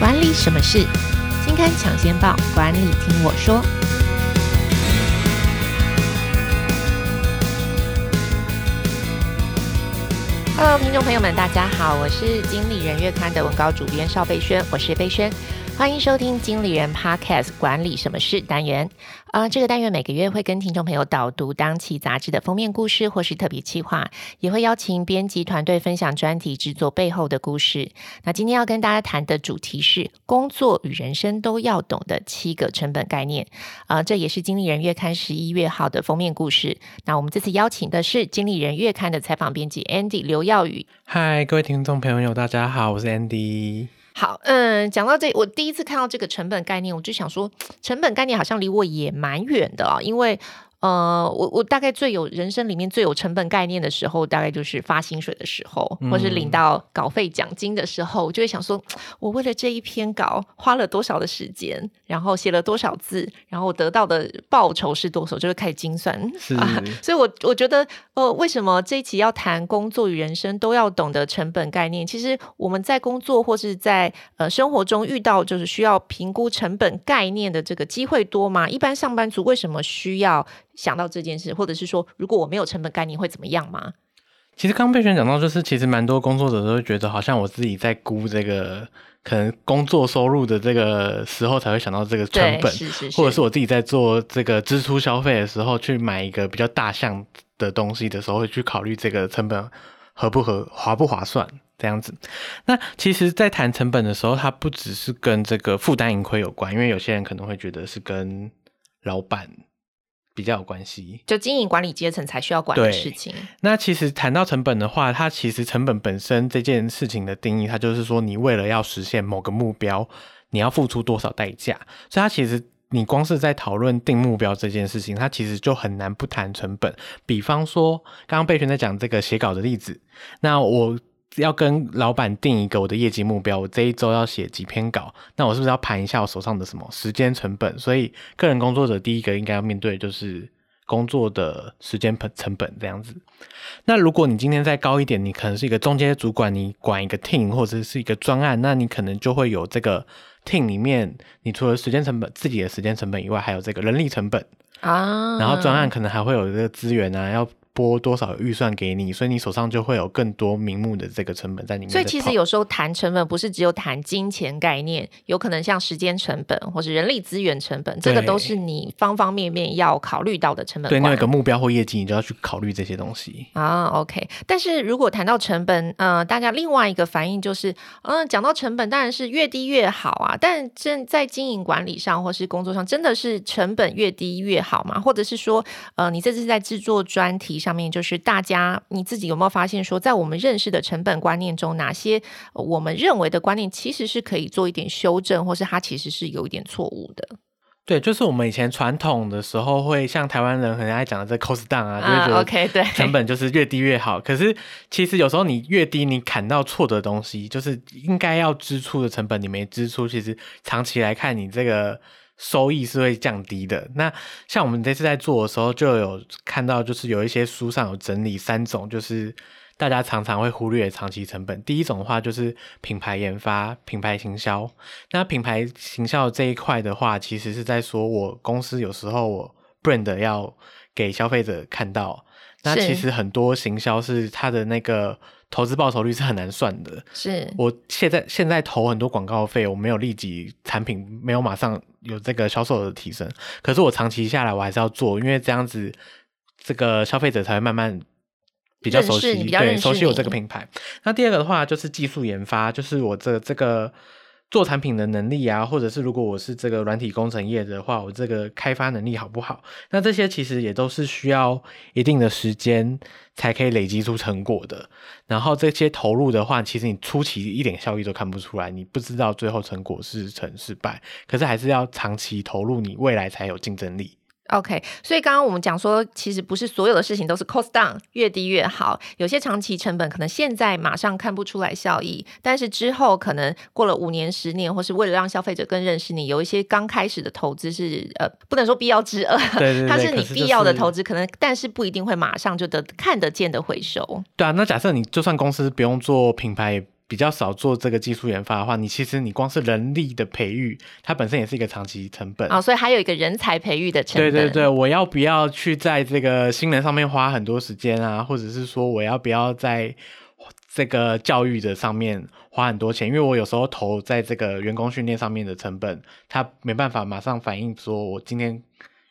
管理什么事？金刊抢先报，管理听我说。Hello，听众朋友们，大家好，我是经理人月刊的文稿主编邵贝萱，我是贝萱。欢迎收听经理人 Podcast 管理什么事单元。呃，这个单元每个月会跟听众朋友导读当期杂志的封面故事或是特别企划，也会邀请编辑团队分享专题制作背后的故事。那今天要跟大家谈的主题是工作与人生都要懂的七个成本概念。呃，这也是经理人月刊十一月号的封面故事。那我们这次邀请的是经理人月刊的采访编辑 Andy 刘耀宇。嗨，各位听众朋友，大家好，我是 Andy。好，嗯，讲到这，我第一次看到这个成本概念，我就想说，成本概念好像离我也蛮远的啊，因为。呃，我我大概最有人生里面最有成本概念的时候，大概就是发薪水的时候，或是领到稿费奖金的时候，我就会想说，我为了这一篇稿花了多少的时间，然后写了多少字，然后我得到的报酬是多少，就会开始精算。是啊，所以我我觉得，呃，为什么这一期要谈工作与人生都要懂得成本概念？其实我们在工作或是在呃生活中遇到就是需要评估成本概念的这个机会多吗？一般上班族为什么需要？想到这件事，或者是说，如果我没有成本概念会怎么样吗？其实刚贝萱讲到，就是其实蛮多工作者都会觉得，好像我自己在估这个可能工作收入的这个时候，才会想到这个成本，是是是，或者是我自己在做这个支出消费的时候，去买一个比较大项的东西的时候，会去考虑这个成本合不合、划不划算这样子。那其实，在谈成本的时候，它不只是跟这个负担盈亏有关，因为有些人可能会觉得是跟老板。比较有关系，就经营管理阶层才需要管的事情。那其实谈到成本的话，它其实成本本身这件事情的定义，它就是说你为了要实现某个目标，你要付出多少代价。所以它其实你光是在讨论定目标这件事情，它其实就很难不谈成本。比方说，刚刚贝萱在讲这个写稿的例子，那我。要跟老板定一个我的业绩目标，我这一周要写几篇稿，那我是不是要盘一下我手上的什么时间成本？所以，个人工作者第一个应该要面对就是工作的时间成本这样子。那如果你今天再高一点，你可能是一个中间主管，你管一个 team 或者是一个专案，那你可能就会有这个 team 里面，你除了时间成本、自己的时间成本以外，还有这个人力成本啊。然后专案可能还会有这个资源啊，要。拨多少预算给你，所以你手上就会有更多名目的这个成本在里面。所以其实有时候谈成本不是只有谈金钱概念，有可能像时间成本或是人力资源成本，这个都是你方方面面要考虑到的成本。对，那个目标或业绩，你就要去考虑这些东西啊。OK，但是如果谈到成本，呃，大家另外一个反应就是，嗯、呃，讲到成本当然是越低越好啊。但真在经营管理上或是工作上，真的是成本越低越好吗？或者是说，呃，你这次在制作专题上面就是大家你自己有没有发现说，在我们认识的成本观念中，哪些我们认为的观念其实是可以做一点修正，或是它其实是有一点错误的？对，就是我们以前传统的时候会像台湾人很爱讲的这 cost down 啊，就是觉得 OK 对，成本就是越低越好。可是其实有时候你越低，你砍到错的东西，就是应该要支出的成本你没支出，其实长期来看你这个。收益是会降低的。那像我们这次在做的时候，就有看到，就是有一些书上有整理三种，就是大家常常会忽略的长期成本。第一种的话，就是品牌研发、品牌行销。那品牌行销这一块的话，其实是在说我公司有时候我 brand 要给消费者看到。那其实很多行销是它的那个。投资报酬率是很难算的。是我现在现在投很多广告费，我没有立即产品没有马上有这个销售的提升，可是我长期下来我还是要做，因为这样子这个消费者才会慢慢比较熟悉，对，熟悉我这个品牌。那第二个的话就是技术研发，就是我这这个。做产品的能力啊，或者是如果我是这个软体工程业的话，我这个开发能力好不好？那这些其实也都是需要一定的时间才可以累积出成果的。然后这些投入的话，其实你初期一点效益都看不出来，你不知道最后成果是成是败。可是还是要长期投入，你未来才有竞争力。OK，所以刚刚我们讲说，其实不是所有的事情都是 cost down，越低越好。有些长期成本可能现在马上看不出来效益，但是之后可能过了五年、十年，或是为了让消费者更认识你，有一些刚开始的投资是呃，不能说必要之恶，对对对，它是你必要的投资，可，是就是、可能但是不一定会马上就得看得见的回收。对啊，那假设你就算公司不用做品牌。比较少做这个技术研发的话，你其实你光是人力的培育，它本身也是一个长期成本啊、哦，所以还有一个人才培育的成本。对对对，我要不要去在这个新人上面花很多时间啊？或者是说我要不要在这个教育的上面花很多钱？因为我有时候投在这个员工训练上面的成本，它没办法马上反映说我今天。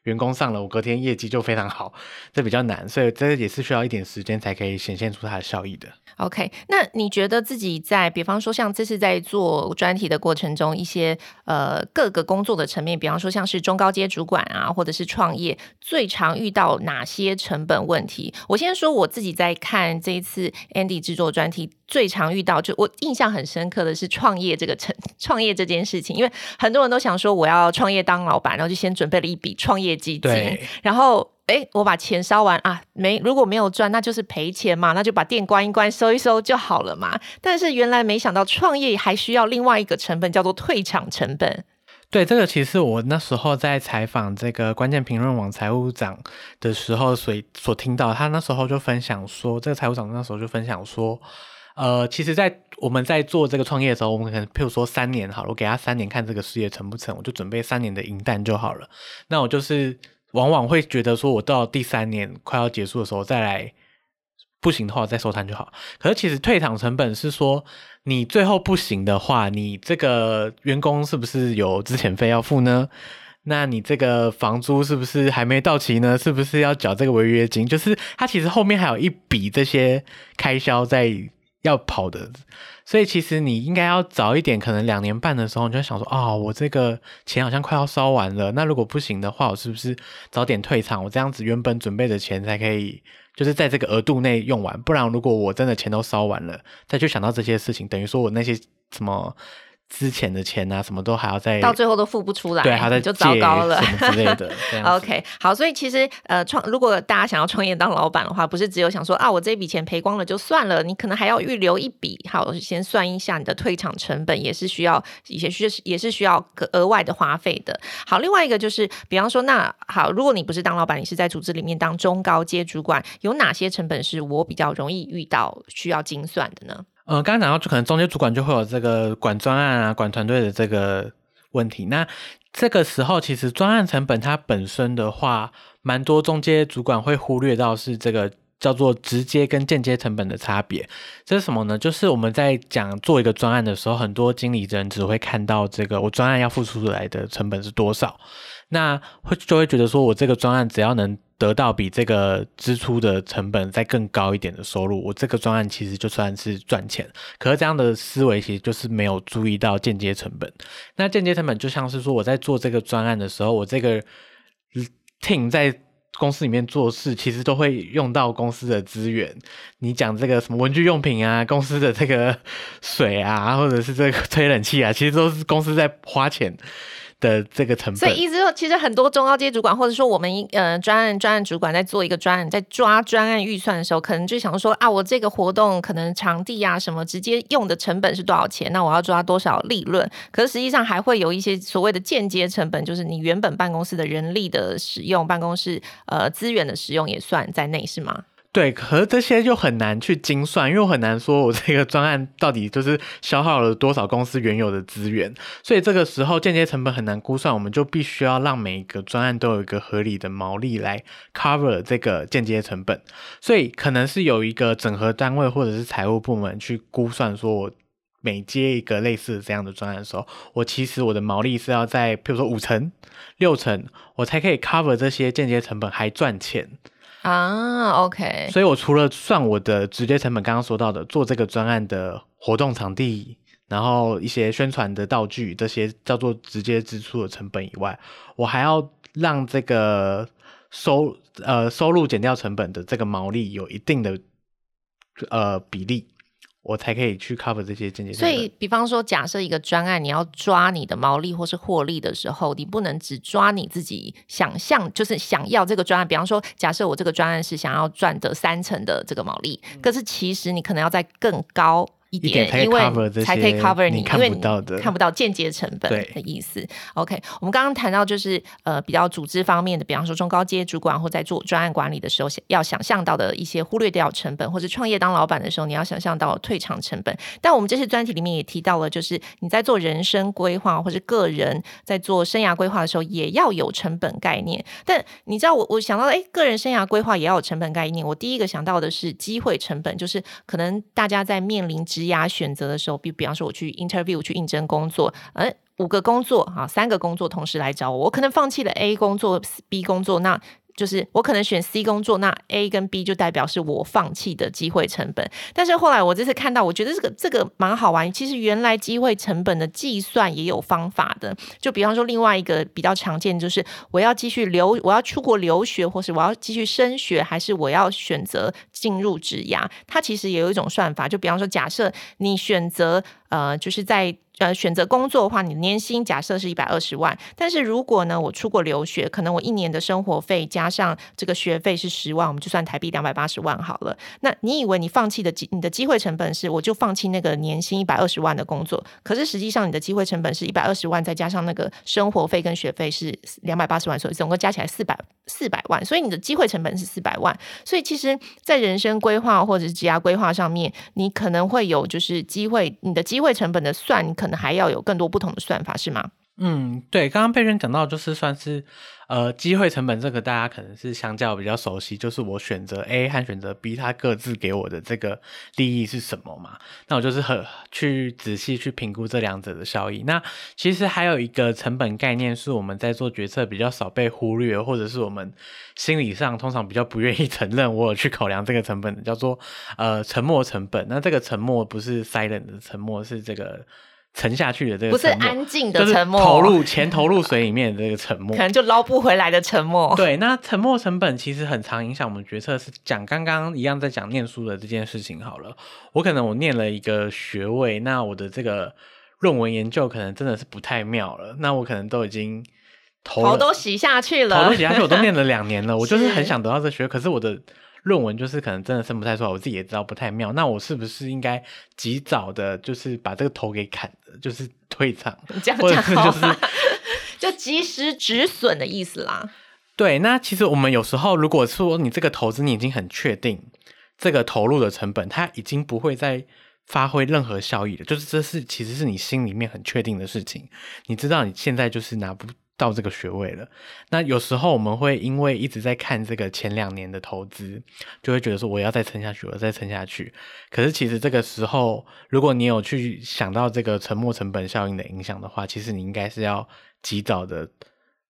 员工上了，我隔天业绩就非常好，这比较难，所以这也是需要一点时间才可以显现出它的效益的。OK，那你觉得自己在，比方说像这次在做专题的过程中，一些呃各个工作的层面，比方说像是中高阶主管啊，或者是创业，最常遇到哪些成本问题？我先说我自己在看这一次 Andy 制作专题。最常遇到就我印象很深刻的是创业这个成 创业这件事情，因为很多人都想说我要创业当老板，然后就先准备了一笔创业基金，然后哎，我把钱烧完啊，没如果没有赚，那就是赔钱嘛，那就把店关一关，收一收就好了嘛。但是原来没想到创业还需要另外一个成本，叫做退场成本。对，这个其实我那时候在采访这个关键评论网财务长的时候，所所听到他那时候就分享说，这个财务长那时候就分享说。呃，其实，在我们在做这个创业的时候，我们可能譬如说三年好了，我给他三年看这个事业成不成，我就准备三年的银弹就好了。那我就是往往会觉得说，我到第三年快要结束的时候再来，不行的话再收摊就好。可是其实退场成本是说，你最后不行的话，你这个员工是不是有资遣费要付呢？那你这个房租是不是还没到期呢？是不是要缴这个违约金？就是它其实后面还有一笔这些开销在。要跑的，所以其实你应该要早一点，可能两年半的时候，你就想说啊、哦，我这个钱好像快要烧完了，那如果不行的话，我是不是早点退场？我这样子原本准备的钱才可以，就是在这个额度内用完。不然如果我真的钱都烧完了，再去想到这些事情，等于说我那些什么。之前的钱啊，什么都还要再到最后都付不出来，对，还在就糟糕了什么之类的。OK，好，所以其实呃，创如果大家想要创业当老板的话，不是只有想说啊，我这笔钱赔光了就算了，你可能还要预留一笔，好，先算一下你的退场成本，也是需要一些需也是需要额外的花费的。好，另外一个就是，比方说，那好，如果你不是当老板，你是在组织里面当中高阶主管，有哪些成本是我比较容易遇到需要精算的呢？呃，刚刚讲到，就可能中间主管就会有这个管专案啊、管团队的这个问题。那这个时候，其实专案成本它本身的话，蛮多中间主管会忽略到是这个叫做直接跟间接成本的差别。这是什么呢？就是我们在讲做一个专案的时候，很多经理人只会看到这个我专案要付出来的成本是多少，那会就会觉得说我这个专案只要能。得到比这个支出的成本再更高一点的收入，我这个专案其实就算是赚钱。可是这样的思维其实就是没有注意到间接成本。那间接成本就像是说我在做这个专案的时候，我这个 team 在公司里面做事，其实都会用到公司的资源。你讲这个什么文具用品啊，公司的这个水啊，或者是这个吹冷气啊，其实都是公司在花钱。的这个成本，所以意思说，其实很多中高阶主管，或者说我们呃专案专案主管在做一个专案，在抓专案预算的时候，可能就想说啊，我这个活动可能场地啊什么直接用的成本是多少钱？那我要抓多少利润？可是实际上还会有一些所谓的间接成本，就是你原本办公室的人力的使用、办公室呃资源的使用也算在内，是吗？对，可是这些就很难去精算，因为我很难说我这个专案到底就是消耗了多少公司原有的资源，所以这个时候间接成本很难估算，我们就必须要让每一个专案都有一个合理的毛利来 cover 这个间接成本，所以可能是有一个整合单位或者是财务部门去估算，说我每接一个类似这样的专案的时候，我其实我的毛利是要在譬如说五成、六成，我才可以 cover 这些间接成本还赚钱。啊，OK，所以我除了算我的直接成本，刚刚说到的做这个专案的活动场地，然后一些宣传的道具，这些叫做直接支出的成本以外，我还要让这个收呃收入减掉成本的这个毛利有一定的呃比例。我才可以去 cover 这些间接。所以，比方说，假设一个专案，你要抓你的毛利或是获利的时候，你不能只抓你自己想象，就是想要这个专案。比方说，假设我这个专案是想要赚得三成的这个毛利，可是其实你可能要在更高。一点，因为才可以 cover 你，看不到的，看不到间接成本的意思。OK，我们刚刚谈到就是呃比较组织方面的，比方说中高阶主管或在做专案管理的时候，要想象到的一些忽略掉成本，或者创业当老板的时候，你要想象到退场成本。但我们这次专题里面也提到了，就是你在做人生规划或者个人在做生涯规划的时候，也要有成本概念。但你知道我我想到哎，个人生涯规划也要有成本概念。我第一个想到的是机会成本，就是可能大家在面临职涯选择的时候，比比方说我去 interview 去应征工作，呃，五个工作啊，三个工作同时来找我，我可能放弃了 A 工作、B 工作，那。就是我可能选 C 工作，那 A 跟 B 就代表是我放弃的机会成本。但是后来我这次看到，我觉得这个这个蛮好玩。其实原来机会成本的计算也有方法的。就比方说，另外一个比较常见就是我要继续留，我要出国留学，或是我要继续升学，还是我要选择进入职涯？它其实也有一种算法。就比方说，假设你选择呃，就是在。呃，选择工作的话，你年薪假设是一百二十万，但是如果呢，我出国留学，可能我一年的生活费加上这个学费是十万，我们就算台币两百八十万好了。那你以为你放弃的机，你的机会成本是我就放弃那个年薪一百二十万的工作，可是实际上你的机会成本是一百二十万，再加上那个生活费跟学费是两百八十万，所以总共加起来四百四百万，所以你的机会成本是四百万。所以其实，在人生规划或者是职业规划上面，你可能会有就是机会，你的机会成本的算，你可能。还要有更多不同的算法，是吗？嗯，对，刚刚佩娟讲到，就是算是呃机会成本这个，大家可能是相较比较熟悉，就是我选择 A 和选择 B，它各自给我的这个利益是什么嘛？那我就是很去仔细去评估这两者的效益。那其实还有一个成本概念是我们在做决策比较少被忽略，或者是我们心理上通常比较不愿意 承认我有去考量这个成本的，叫做呃沉没成本。那这个沉没不是 silent 的沉没，是这个。沉下去的这个，不是安静的沉默，投入钱投入水里面的这个沉默，可能就捞不回来的沉默。对，那沉没成本其实很常影响我们决策。是讲刚刚一样在讲念书的这件事情好了，我可能我念了一个学位，那我的这个论文研究可能真的是不太妙了，那我可能都已经投头都洗下去了，头都洗下去，我都念了两年了，我就是很想得到这学位，可是我的。论文就是可能真的生不太出来，我自己也知道不太妙。那我是不是应该及早的，就是把这个头给砍了，就是退场，这样讲就是 就及时止损的意思啦。对，那其实我们有时候如果说你这个投资你已经很确定，这个投入的成本它已经不会再发挥任何效益了，就是这是其实是你心里面很确定的事情，你知道你现在就是拿不。到这个学位了，那有时候我们会因为一直在看这个前两年的投资，就会觉得说我要再撑下去，我要再撑下去。可是其实这个时候，如果你有去想到这个沉没成本效应的影响的话，其实你应该是要及早的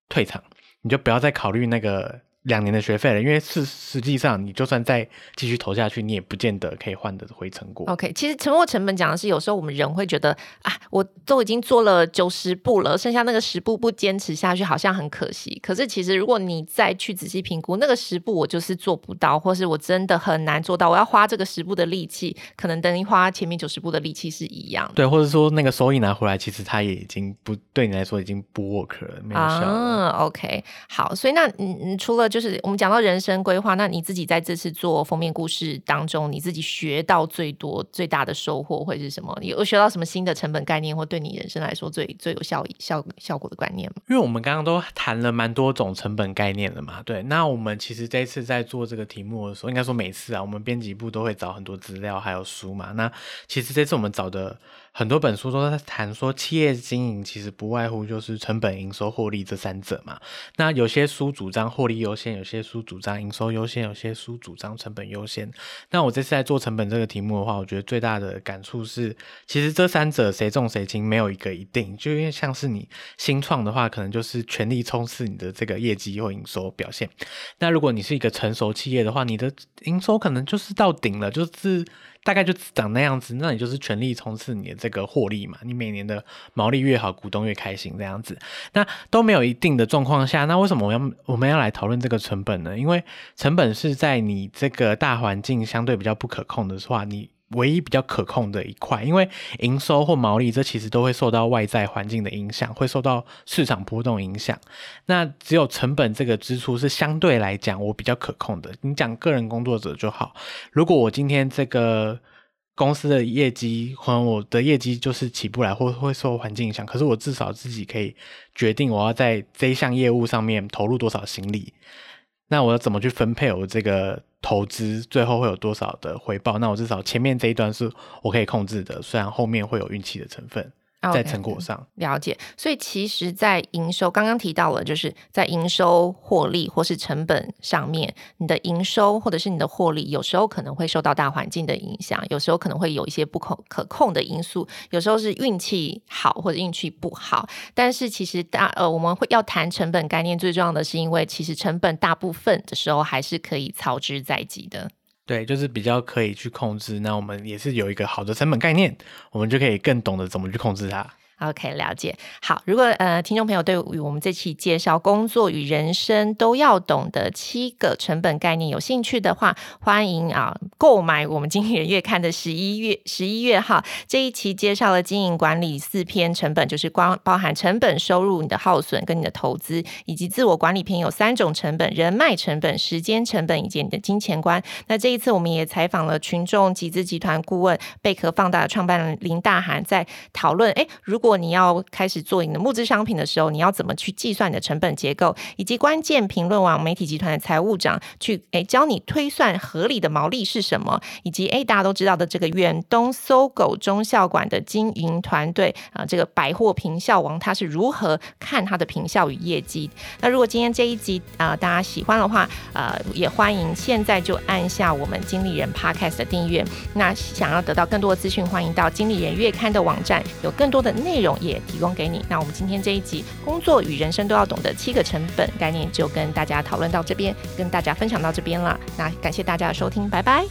退场，你就不要再考虑那个。两年的学费了，因为是实际上你就算再继续投下去，你也不见得可以换得回成果。OK，其实沉没成本讲的是，有时候我们人会觉得啊，我都已经做了九十步了，剩下那个十步不坚持下去，好像很可惜。可是其实如果你再去仔细评估，那个十步我就是做不到，或是我真的很难做到，我要花这个十步的力气，可能等于花前面九十步的力气是一样的。对，或者说那个收益拿回来，其实它也已经不对你来说已经不 work 了，没有效了。啊，OK，好，所以那你你除了就是我们讲到人生规划，那你自己在这次做封面故事当中，你自己学到最多、最大的收获会是什么？你有学到什么新的成本概念，或对你人生来说最最有效益、效效果的观念吗？因为我们刚刚都谈了蛮多种成本概念的嘛，对。那我们其实这次在做这个题目的时候，应该说每次啊，我们编辑部都会找很多资料还有书嘛。那其实这次我们找的。很多本书都在谈说，企业经营其实不外乎就是成本、营收、获利这三者嘛。那有些书主张获利优先，有些书主张营收优先，有些书主张成本优先。那我这次在做成本这个题目的话，我觉得最大的感触是，其实这三者谁重谁轻没有一个一定。就因为像是你新创的话，可能就是全力冲刺你的这个业绩或营收表现。那如果你是一个成熟企业的话，你的营收可能就是到顶了，就是。大概就长那样子，那你就是全力冲刺你的这个获利嘛。你每年的毛利越好，股东越开心这样子。那都没有一定的状况下，那为什么我要我们要来讨论这个成本呢？因为成本是在你这个大环境相对比较不可控的话，你。唯一比较可控的一块，因为营收或毛利，这其实都会受到外在环境的影响，会受到市场波动影响。那只有成本这个支出是相对来讲我比较可控的。你讲个人工作者就好，如果我今天这个公司的业绩，可能我的业绩就是起不来，或会受环境影响。可是我至少自己可以决定我要在这项业务上面投入多少心力。那我要怎么去分配我这个投资，最后会有多少的回报？那我至少前面这一段是我可以控制的，虽然后面会有运气的成分。在成果上 okay, 了解，所以其实，在营收刚刚提到了，就是在营收获利或是成本上面，你的营收或者是你的获利，有时候可能会受到大环境的影响，有时候可能会有一些不可可控的因素，有时候是运气好或者运气不好。但是其实大呃，我们会要谈成本概念，最重要的是因为其实成本大部分的时候还是可以操之在即的。对，就是比较可以去控制。那我们也是有一个好的成本概念，我们就可以更懂得怎么去控制它。OK，了解。好，如果呃听众朋友对于我们这期介绍工作与人生都要懂的七个成本概念有兴趣的话，欢迎啊购买我们经理人月刊的十一月十一月号这一期介绍了经营管理四篇成本，就是光包含成本、收入、你的耗损跟你的投资，以及自我管理篇有三种成本：人脉成本、时间成本以及你的金钱观。那这一次我们也采访了群众集资集团顾问贝壳放大的创办人林大涵，在讨论哎如果如果你要开始做你的募资商品的时候，你要怎么去计算你的成本结构，以及关键评论网媒体集团的财务长去诶教你推算合理的毛利是什么，以及诶大家都知道的这个远东搜狗中校馆的经营团队啊，这个百货评效王他是如何看他的评效与业绩？那如果今天这一集啊、大家喜欢的话，呃也欢迎现在就按下我们经理人 Podcast 的订阅。那想要得到更多的资讯，欢迎到经理人月刊的网站，有更多的内。内容也提供给你。那我们今天这一集工作与人生都要懂的七个成本概念，就跟大家讨论到这边，跟大家分享到这边了。那感谢大家的收听，拜拜。